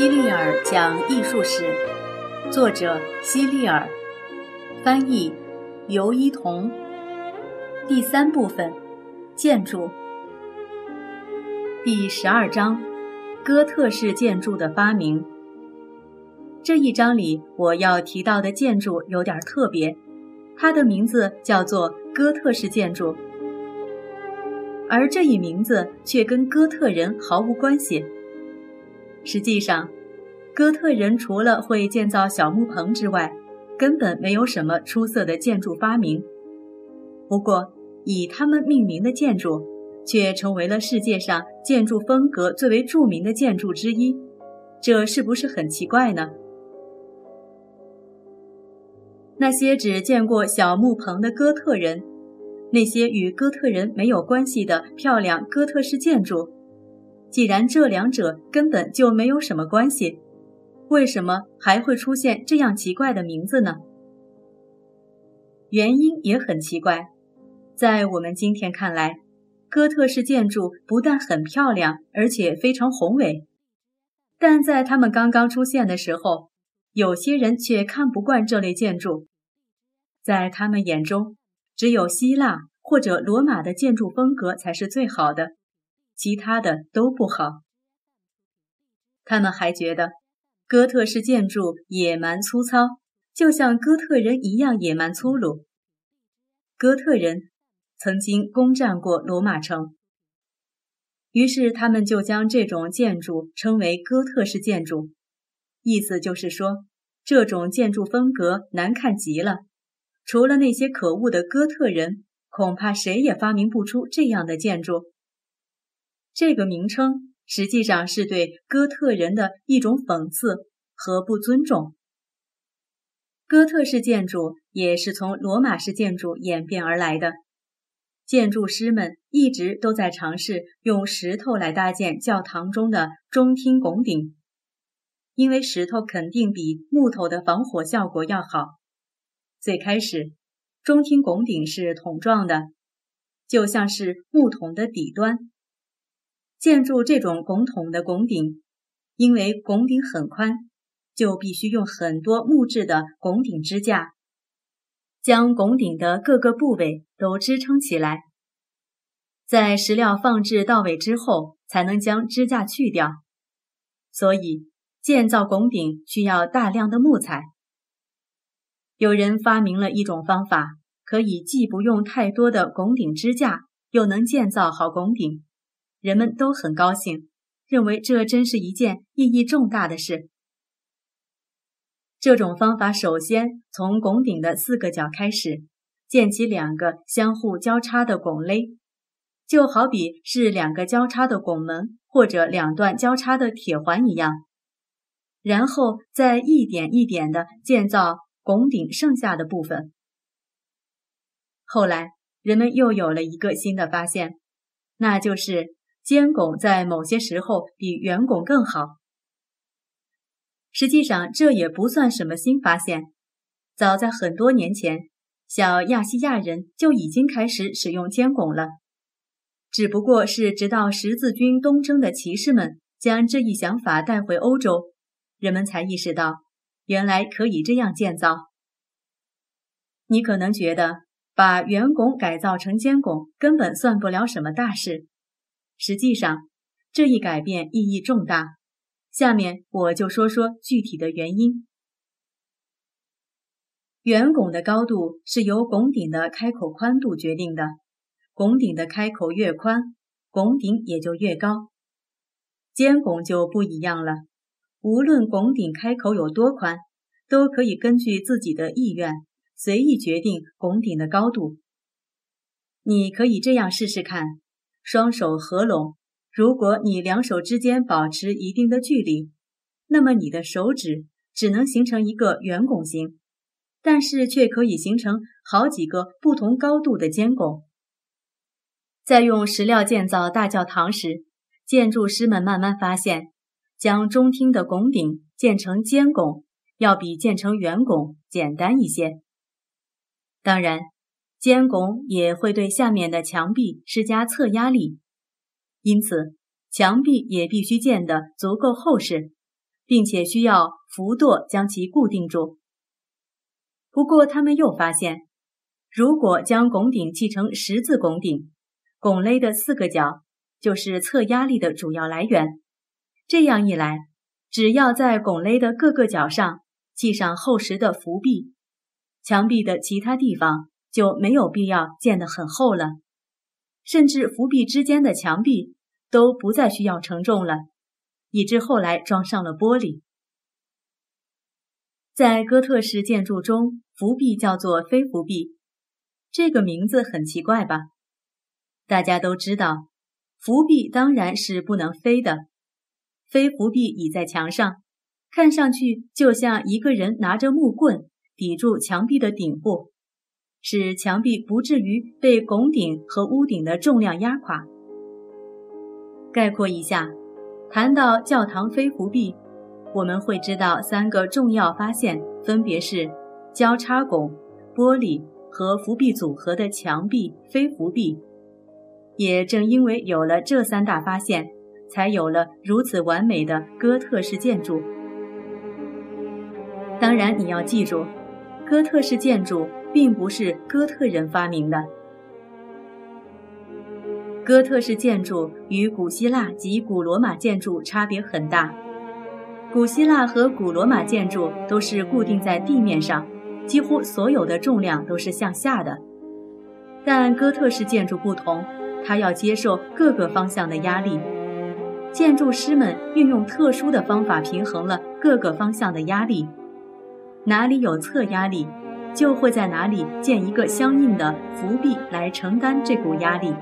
希利尔讲艺术史，作者希利尔，翻译尤一彤。第三部分，建筑。第十二章，哥特式建筑的发明。这一章里我要提到的建筑有点特别，它的名字叫做哥特式建筑，而这一名字却跟哥特人毫无关系。实际上，哥特人除了会建造小木棚之外，根本没有什么出色的建筑发明。不过，以他们命名的建筑，却成为了世界上建筑风格最为著名的建筑之一。这是不是很奇怪呢？那些只见过小木棚的哥特人，那些与哥特人没有关系的漂亮哥特式建筑。既然这两者根本就没有什么关系，为什么还会出现这样奇怪的名字呢？原因也很奇怪，在我们今天看来，哥特式建筑不但很漂亮，而且非常宏伟，但在他们刚刚出现的时候，有些人却看不惯这类建筑，在他们眼中，只有希腊或者罗马的建筑风格才是最好的。其他的都不好。他们还觉得哥特式建筑野蛮粗糙，就像哥特人一样野蛮粗鲁。哥特人曾经攻占过罗马城，于是他们就将这种建筑称为哥特式建筑，意思就是说这种建筑风格难看极了。除了那些可恶的哥特人，恐怕谁也发明不出这样的建筑。这个名称实际上是对哥特人的一种讽刺和不尊重。哥特式建筑也是从罗马式建筑演变而来的，建筑师们一直都在尝试用石头来搭建教堂中的中厅拱顶，因为石头肯定比木头的防火效果要好。最开始，中厅拱顶是筒状的，就像是木桶的底端。建筑这种拱筒的拱顶，因为拱顶很宽，就必须用很多木质的拱顶支架，将拱顶的各个部位都支撑起来。在石料放置到位之后，才能将支架去掉。所以，建造拱顶需要大量的木材。有人发明了一种方法，可以既不用太多的拱顶支架，又能建造好拱顶。人们都很高兴，认为这真是一件意义重大的事。这种方法首先从拱顶的四个角开始，建起两个相互交叉的拱肋，就好比是两个交叉的拱门或者两段交叉的铁环一样。然后再一点一点地建造拱顶剩下的部分。后来，人们又有了一个新的发现，那就是。尖拱在某些时候比圆拱更好。实际上，这也不算什么新发现。早在很多年前，小亚细亚人就已经开始使用尖拱了。只不过是直到十字军东征的骑士们将这一想法带回欧洲，人们才意识到原来可以这样建造。你可能觉得把圆拱改造成尖拱根本算不了什么大事。实际上，这一改变意义重大。下面我就说说具体的原因。圆拱的高度是由拱顶的开口宽度决定的，拱顶的开口越宽，拱顶也就越高。尖拱就不一样了，无论拱顶开口有多宽，都可以根据自己的意愿随意决定拱顶的高度。你可以这样试试看。双手合拢，如果你两手之间保持一定的距离，那么你的手指只能形成一个圆拱形，但是却可以形成好几个不同高度的尖拱。在用石料建造大教堂时，建筑师们慢慢发现，将中厅的拱顶建成尖拱，要比建成圆拱简单一些。当然。尖拱也会对下面的墙壁施加侧压力，因此墙壁也必须建得足够厚实，并且需要浮舵将其固定住。不过，他们又发现，如果将拱顶砌成十字拱顶，拱肋的四个角就是侧压力的主要来源。这样一来，只要在拱肋的各个角上系上厚实的浮壁，墙壁的其他地方就没有必要建得很厚了，甚至浮壁之间的墙壁都不再需要承重了，以致后来装上了玻璃。在哥特式建筑中，浮壁叫做飞浮壁，这个名字很奇怪吧？大家都知道，浮壁当然是不能飞的。飞浮壁倚在墙上，看上去就像一个人拿着木棍抵住墙壁的顶部，使墙壁不至于被拱顶和屋顶的重量压垮。概括一下，谈到教堂飞浮壁。我们会知道三个重要发现，分别是交叉拱、玻璃和浮壁组合的墙壁非浮壁。也正因为有了这三大发现，才有了如此完美的哥特式建筑。当然，你要记住，哥特式建筑并不是哥特人发明的。哥特式建筑与古希腊及古罗马建筑差别很大。古希腊和古罗马建筑都是固定在地面上，几乎所有的重量都是向下的。但哥特式建筑不同，它要接受各个方向的压力。建筑师们运用特殊的方法平衡了各个方向的压力。哪里有侧压力，就会在哪里建一个相应的浮壁来承担这股压力。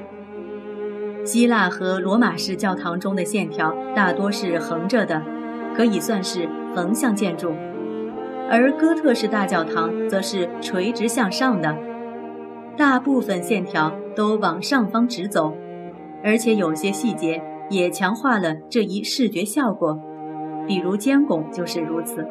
希腊和罗马式教堂中的线条大多是横着的。可以算是横向建筑，而哥特式大教堂则是垂直向上的，大部分线条都往上方直走，而且有些细节也强化了这一视觉效果，比如尖拱就是如此。